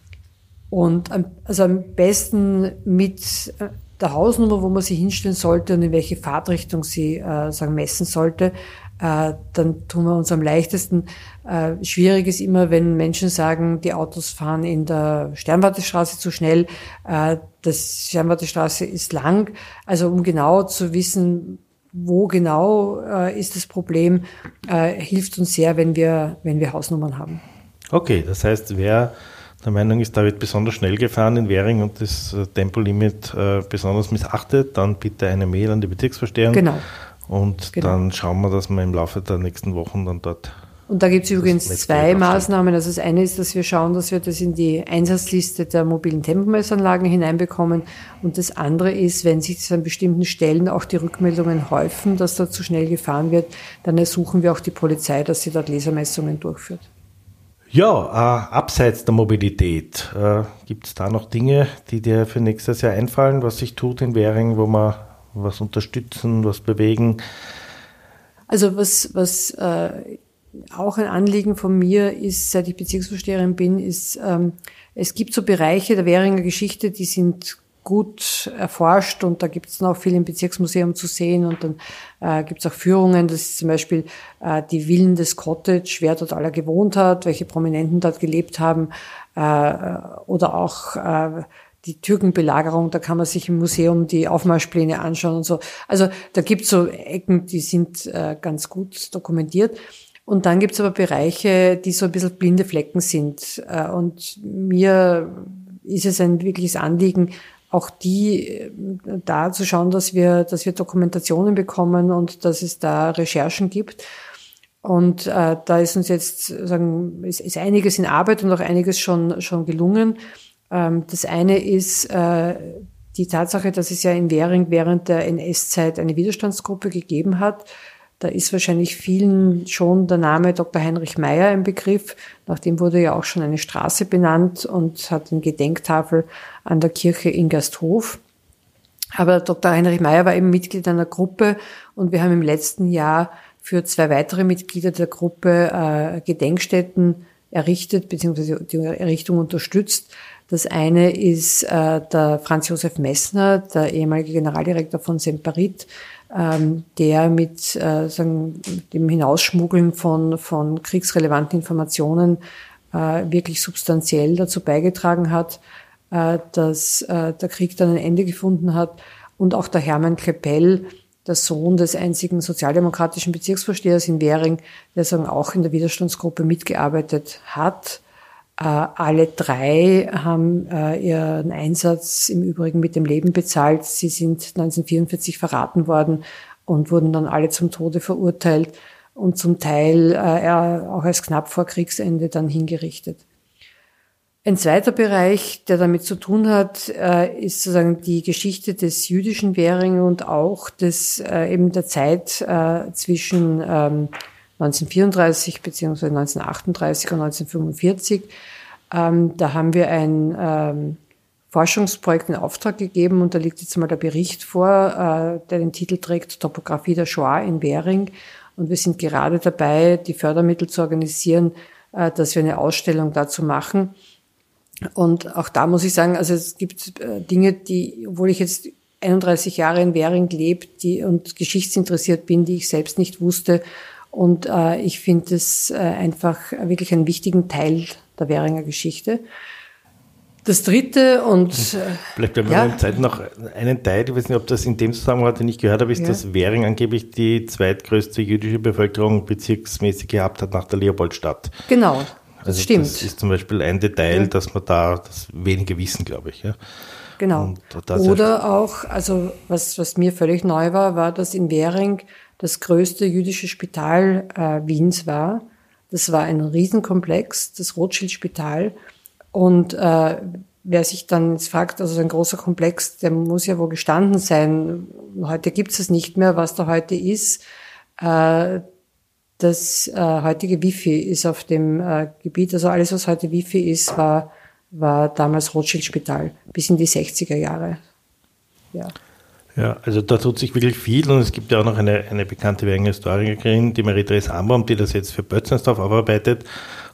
und am, also am besten mit äh, der Hausnummer, wo man sie hinstellen sollte und in welche Fahrtrichtung sie äh, sagen, messen sollte, äh, dann tun wir uns am leichtesten. Äh, schwierig ist immer, wenn Menschen sagen, die Autos fahren in der Sternwartestraße zu schnell, äh, das Sternwartestraße ist lang. Also um genau zu wissen, wo genau ist das Problem, hilft uns sehr, wenn wir, wenn wir Hausnummern haben. Okay, das heißt, wer der Meinung ist, da wird besonders schnell gefahren in Währing und das äh, Tempolimit äh, besonders missachtet, dann bitte eine Mail an die Bezirksvorsteher. Genau. Und genau. dann schauen wir, dass wir im Laufe der nächsten Wochen dann dort. Und da gibt es übrigens zwei Maßnahmen. Also das eine ist, dass wir schauen, dass wir das in die Einsatzliste der mobilen Tempomessanlagen hineinbekommen. Und das andere ist, wenn sich an bestimmten Stellen auch die Rückmeldungen häufen, dass da zu schnell gefahren wird, dann ersuchen wir auch die Polizei, dass sie dort Lasermessungen durchführt. Ja, äh, abseits der Mobilität, äh, gibt es da noch Dinge, die dir für nächstes Jahr einfallen, was sich tut in Währing, wo wir was unterstützen, was bewegen? Also was, was äh, auch ein Anliegen von mir ist, seit ich Bezirksvorsteherin bin, ist, ähm, es gibt so Bereiche der Währinger Geschichte, die sind gut erforscht und da gibt es noch viel im Bezirksmuseum zu sehen und dann äh, gibt es auch Führungen, das ist zum Beispiel äh, die Villen des Cottage, wer dort aller gewohnt hat, welche Prominenten dort gelebt haben äh, oder auch äh, die Türkenbelagerung, da kann man sich im Museum die Aufmarschpläne anschauen und so. Also da gibt es so Ecken, die sind äh, ganz gut dokumentiert. Und dann gibt es aber Bereiche, die so ein bisschen blinde Flecken sind. Äh, und mir ist es ein wirkliches Anliegen, auch die äh, da zu schauen, dass wir, dass wir Dokumentationen bekommen und dass es da Recherchen gibt. Und äh, da ist uns jetzt sagen, ist, ist einiges in Arbeit und auch einiges schon schon gelungen. Ähm, das eine ist äh, die Tatsache, dass es ja in Währing während der NS-Zeit eine Widerstandsgruppe gegeben hat, da ist wahrscheinlich vielen schon der Name Dr. Heinrich Meyer ein Begriff. Nach dem wurde ja auch schon eine Straße benannt und hat eine Gedenktafel an der Kirche in Gasthof. Aber Dr. Heinrich Meyer war eben Mitglied einer Gruppe und wir haben im letzten Jahr für zwei weitere Mitglieder der Gruppe äh, Gedenkstätten errichtet bzw. die Errichtung unterstützt. Das eine ist äh, der Franz Josef Messner, der ehemalige Generaldirektor von Semperit, ähm, der mit äh, sagen, dem Hinausschmuggeln von, von kriegsrelevanten Informationen äh, wirklich substanziell dazu beigetragen hat, dass äh, der Krieg dann ein Ende gefunden hat. Und auch der Hermann Klepell, der Sohn des einzigen sozialdemokratischen Bezirksvorstehers in Währing, der sagen, auch in der Widerstandsgruppe mitgearbeitet hat äh, alle drei haben äh, ihren Einsatz im Übrigen mit dem Leben bezahlt. Sie sind 1944 verraten worden und wurden dann alle zum Tode verurteilt und zum Teil äh, auch als knapp vor Kriegsende dann hingerichtet. Ein zweiter Bereich, der damit zu tun hat, ist sozusagen die Geschichte des jüdischen Währing und auch des eben der Zeit zwischen 1934 bzw. 1938 und 1945. Ähm, da haben wir ein ähm, Forschungsprojekt in Auftrag gegeben und da liegt jetzt mal der Bericht vor, äh, der den Titel trägt Topographie der Shoah in Währing. Und wir sind gerade dabei, die Fördermittel zu organisieren, äh, dass wir eine Ausstellung dazu machen. Und auch da muss ich sagen, also es gibt äh, Dinge, die, obwohl ich jetzt 31 Jahre in Währing lebe die, und geschichtsinteressiert bin, die ich selbst nicht wusste und äh, ich finde es äh, einfach wirklich einen wichtigen Teil der Währinger Geschichte. Das dritte und. Äh, Vielleicht wenn wir ja. Zeit noch einen Teil, ich weiß nicht, ob das in dem Zusammenhang den ich gehört habe, ist, ja. dass Währing angeblich die zweitgrößte jüdische Bevölkerung bezirksmäßig gehabt hat nach der Leopoldstadt. Genau. Das also stimmt. Das ist zum Beispiel ein Detail, ja. dass man da das wenige wissen, glaube ich. Ja. Genau. Oder auch, also was, was mir völlig neu war, war, dass in Währing das größte jüdische Spital äh, Wiens war. Das war ein Riesenkomplex, das Rothschild-Spital. Und äh, wer sich dann jetzt fragt, also so ein großer Komplex, der muss ja wo gestanden sein. Heute gibt es es nicht mehr, was da heute ist. Äh, das äh, heutige Wifi ist auf dem äh, Gebiet, also alles, was heute Wifi ist, war, war damals Rothschild-Spital bis in die 60er Jahre. Ja. Ja, also da tut sich wirklich viel und es gibt ja auch noch eine, eine bekannte Wiener Historikerin, die Marie-Therese Ambaum, die das jetzt für Bötzensdorf aufarbeitet.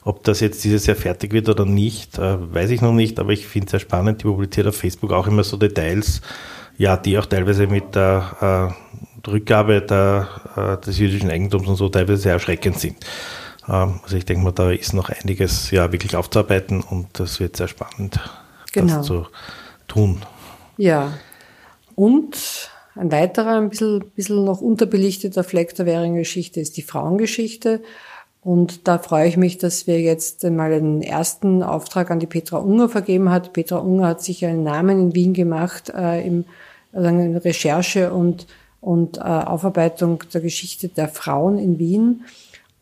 Ob das jetzt dieses Jahr fertig wird oder nicht, äh, weiß ich noch nicht, aber ich finde es sehr spannend. Die publiziert auf Facebook auch immer so Details, ja, die auch teilweise mit der äh, Rückgabe der, äh, des jüdischen Eigentums und so teilweise sehr erschreckend sind. Ähm, also ich denke mal, da ist noch einiges ja wirklich aufzuarbeiten und das wird sehr spannend, genau. das zu tun. Ja, und ein weiterer, ein bisschen, bisschen noch unterbelichteter Fleck der Währinger Geschichte ist die Frauengeschichte. Und da freue ich mich, dass wir jetzt mal einen ersten Auftrag an die Petra Unger vergeben hat. Petra Unger hat sich einen Namen in Wien gemacht äh, im also in Recherche und, und äh, Aufarbeitung der Geschichte der Frauen in Wien.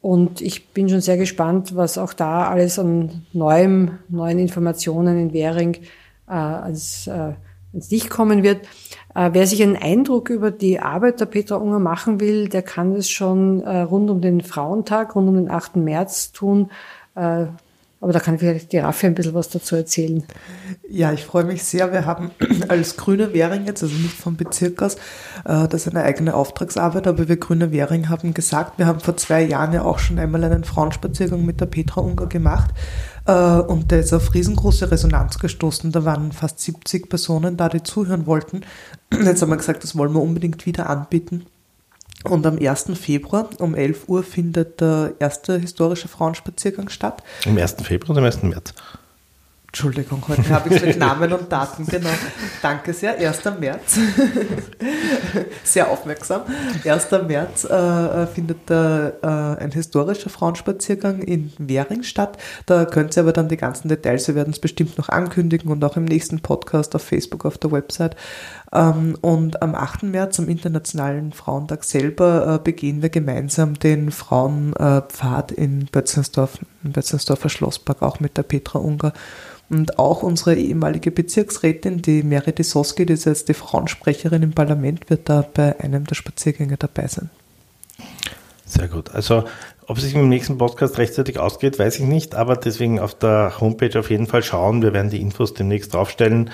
Und ich bin schon sehr gespannt, was auch da alles an neuem, neuen Informationen in Währing äh, als äh, ins Licht kommen wird. Äh, wer sich einen Eindruck über die Arbeit der Petra Unger machen will, der kann es schon äh, rund um den Frauentag, rund um den 8. März tun. Äh, Aber da kann vielleicht die Raffi ein bisschen was dazu erzählen. Ja, ich freue mich sehr. Wir haben als Grüne Währing jetzt, also nicht vom Bezirk aus, äh, das ist eine eigene Auftragsarbeit, aber wir Grüne Währing haben gesagt, wir haben vor zwei Jahren ja auch schon einmal einen Frauenspaziergang mit der Petra Unger gemacht äh, und der ist auf riesengroße Resonanz gestoßen. Da waren fast 70 Personen da, die zuhören wollten. Jetzt haben wir gesagt, das wollen wir unbedingt wieder anbieten. Und am 1. Februar um 11 Uhr findet der erste historische Frauenspaziergang statt. Am 1. Februar oder am 1. März? Entschuldigung, heute habe ich es mit Namen und Daten, genau. Danke sehr, 1. März. sehr aufmerksam. 1. März äh, findet äh, ein historischer Frauenspaziergang in Währing statt. Da könnt ihr aber dann die ganzen Details, wir werden es bestimmt noch ankündigen und auch im nächsten Podcast auf Facebook, auf der Website. Ähm, und am 8. März, am Internationalen Frauentag selber, äh, begehen wir gemeinsam den Frauenpfad in Bötzensdorf, im Bötzensdorfer Schlosspark, auch mit der Petra Unger. Und auch unsere ehemalige Bezirksrätin, die Mary Disoski, die ist jetzt die Frauensprecherin im Parlament, wird da bei einem der Spaziergänge dabei sein. Sehr gut. Also, ob es sich im nächsten Podcast rechtzeitig ausgeht, weiß ich nicht, aber deswegen auf der Homepage auf jeden Fall schauen. Wir werden die Infos demnächst draufstellen.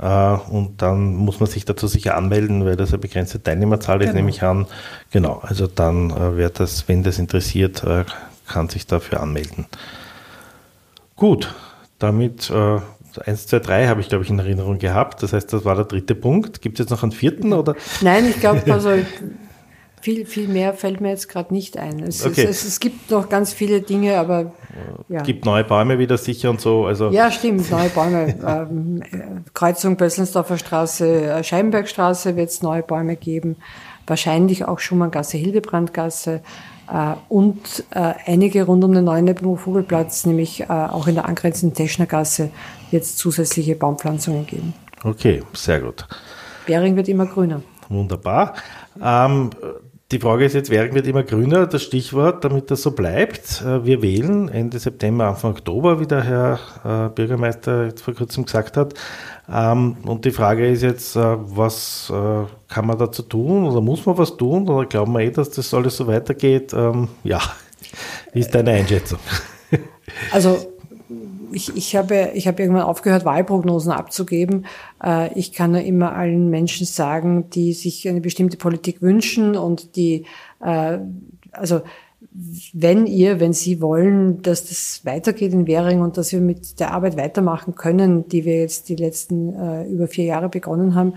Äh, und dann muss man sich dazu sicher anmelden, weil das eine begrenzte Teilnehmerzahl ist, genau. nehme ich an. Genau, also dann äh, wird das, wenn das interessiert, äh, kann sich dafür anmelden. Gut, damit äh, 1, 2, 3 habe ich, glaube ich, in Erinnerung gehabt. Das heißt, das war der dritte Punkt. Gibt es jetzt noch einen vierten? Oder? Nein, ich glaube, also viel, viel mehr fällt mir jetzt gerade nicht ein. Es, okay. es, es, es, gibt noch ganz viele Dinge, aber ja. gibt neue Bäume wieder sicher und so. Also ja, stimmt, neue Bäume. ähm, Kreuzung Bösselsdorfer Straße, äh, Scheibenbergstraße wird es neue Bäume geben. Wahrscheinlich auch Schumanngasse, Hildebrandgasse. Äh, und äh, einige rund um den neuen Vogelplatz, nämlich äh, auch in der angrenzenden Teschnergasse, wird es zusätzliche Baumpflanzungen geben. Okay, sehr gut. Bering wird immer grüner. Wunderbar. Ähm, die Frage ist jetzt, Währing wird immer grüner, das Stichwort, damit das so bleibt. Äh, wir wählen Ende September, Anfang Oktober, wie der Herr äh, Bürgermeister jetzt vor kurzem gesagt hat. Ähm, und die Frage ist jetzt, äh, was kann man dazu tun oder muss man was tun oder glauben wir eh, dass das alles so weitergeht? Ähm, ja, wie ist deine Einschätzung? Also ich, ich, habe, ich habe irgendwann aufgehört, Wahlprognosen abzugeben. Äh, ich kann nur immer allen Menschen sagen, die sich eine bestimmte Politik wünschen und die, äh, also wenn ihr, wenn Sie wollen, dass das weitergeht in Währing und dass wir mit der Arbeit weitermachen können, die wir jetzt die letzten äh, über vier Jahre begonnen haben,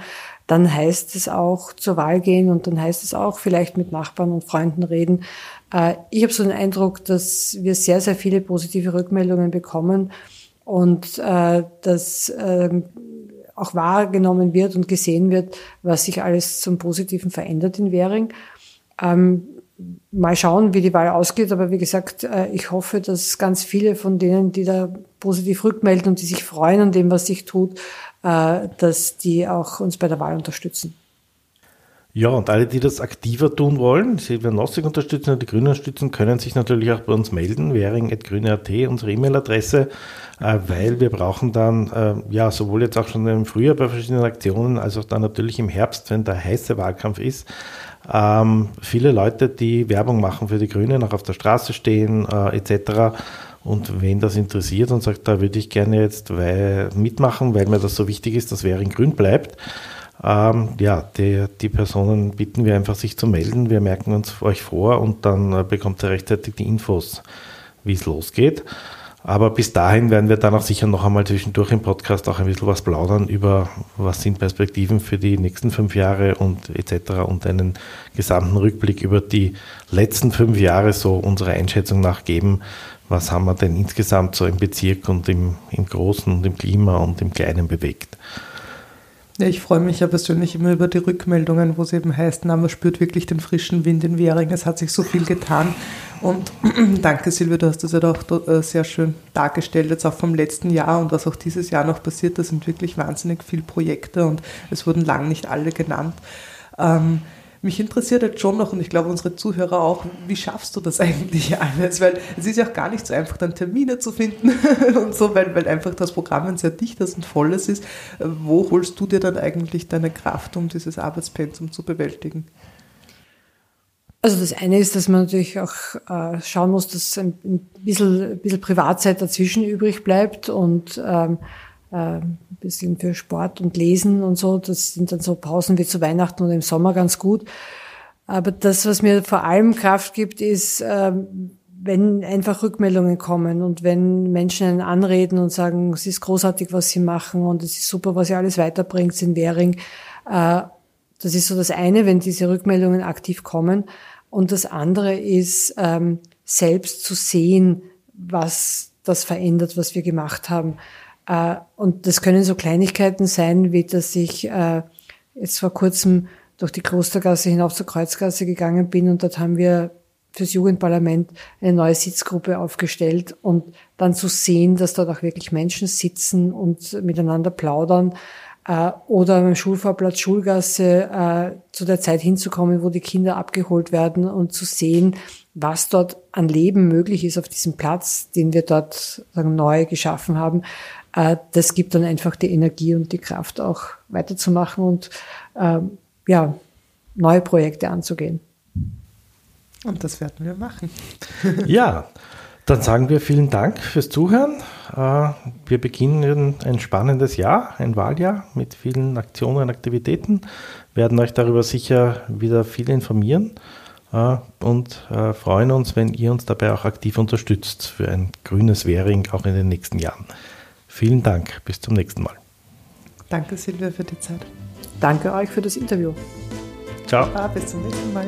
dann heißt es auch zur Wahl gehen und dann heißt es auch vielleicht mit Nachbarn und Freunden reden. Äh, ich habe so den Eindruck, dass wir sehr, sehr viele positive Rückmeldungen bekommen und äh, dass äh, auch wahrgenommen wird und gesehen wird, was sich alles zum Positiven verändert in Währing. Ähm, mal schauen, wie die Wahl ausgeht, aber wie gesagt, äh, ich hoffe, dass ganz viele von denen, die da positiv rückmelden und die sich freuen an dem, was sich tut, äh, dass die auch uns bei der Wahl unterstützen. Ja, und alle, die das aktiver tun wollen, Silvia Nossig unterstützen und die Grünen unterstützen, können sich natürlich auch bei uns melden, währing.grüne.at, unsere E-Mail-Adresse, äh, weil wir brauchen dann, äh, ja, sowohl jetzt auch schon im Frühjahr bei verschiedenen Aktionen, als auch dann natürlich im Herbst, wenn der heiße Wahlkampf ist, ähm, viele Leute, die Werbung machen für die Grünen, auch auf der Straße stehen, äh, etc., und wen das interessiert und sagt, da würde ich gerne jetzt weil, mitmachen, weil mir das so wichtig ist, dass Währing grün bleibt, ähm, ja, die, die, Personen bitten wir einfach, sich zu melden. Wir merken uns euch vor und dann äh, bekommt ihr rechtzeitig die Infos, wie es losgeht. Aber bis dahin werden wir dann auch sicher noch einmal zwischendurch im Podcast auch ein bisschen was plaudern über, was sind Perspektiven für die nächsten fünf Jahre und etc. und einen gesamten Rückblick über die letzten fünf Jahre so unserer Einschätzung nach geben. Was haben wir denn insgesamt so im Bezirk und im, im Großen und im Klima und im Kleinen bewegt? Ja, ich freue mich ja persönlich immer über die Rückmeldungen, wo es eben heißt, na, man spürt wirklich den frischen Wind in Währing, es hat sich so viel getan. Und danke Silvia, du hast das ja auch äh, sehr schön dargestellt, jetzt auch vom letzten Jahr und was auch dieses Jahr noch passiert, da sind wirklich wahnsinnig viele Projekte und es wurden lang nicht alle genannt. Ähm, mich interessiert jetzt schon noch, und ich glaube unsere Zuhörer auch, wie schaffst du das eigentlich alles? Weil es ist ja auch gar nicht so einfach, dann Termine zu finden und so, weil, weil einfach das Programm ein sehr dichtes und volles ist. Wo holst du dir dann eigentlich deine Kraft, um dieses Arbeitspensum zu bewältigen? Also das eine ist, dass man natürlich auch äh, schauen muss, dass ein, ein, bisschen, ein bisschen Privatzeit dazwischen übrig bleibt und ähm, äh, bisschen für Sport und Lesen und so. Das sind dann so Pausen wie zu Weihnachten oder im Sommer ganz gut. Aber das, was mir vor allem Kraft gibt, ist, äh, wenn einfach Rückmeldungen kommen und wenn Menschen einen anreden und sagen, es ist großartig, was sie machen und es ist super, was ihr alles weiterbringt in Währing. Äh, das ist so das eine, wenn diese Rückmeldungen aktiv kommen. Und das andere ist, ähm, selbst zu sehen, was das verändert, was wir gemacht haben. Äh, und das können so Kleinigkeiten sein, wie dass ich äh, jetzt vor kurzem durch die Klostergasse hinauf zur Kreuzgasse gegangen bin und dort haben wir fürs Jugendparlament eine neue Sitzgruppe aufgestellt und dann zu sehen, dass dort auch wirklich Menschen sitzen und miteinander plaudern äh, oder beim Schulvorplatz Schulgasse äh, zu der Zeit hinzukommen, wo die Kinder abgeholt werden und zu sehen, was dort an Leben möglich ist auf diesem Platz, den wir dort sagen, neu geschaffen haben. Äh, das gibt dann einfach die Energie und die Kraft auch weiterzumachen und äh, ja, neue Projekte anzugehen. Und das werden wir machen. ja, dann sagen wir vielen Dank fürs Zuhören. Äh, wir beginnen ein spannendes Jahr, ein Wahljahr mit vielen Aktionen und Aktivitäten, werden euch darüber sicher wieder viel informieren äh, und freuen uns, wenn ihr uns dabei auch aktiv unterstützt für ein grünes Währing auch in den nächsten Jahren. Vielen Dank, bis zum nächsten Mal. Danke Silvia für die Zeit. Danke euch für das Interview. Ciao. Ah, bis zum nächsten Mal.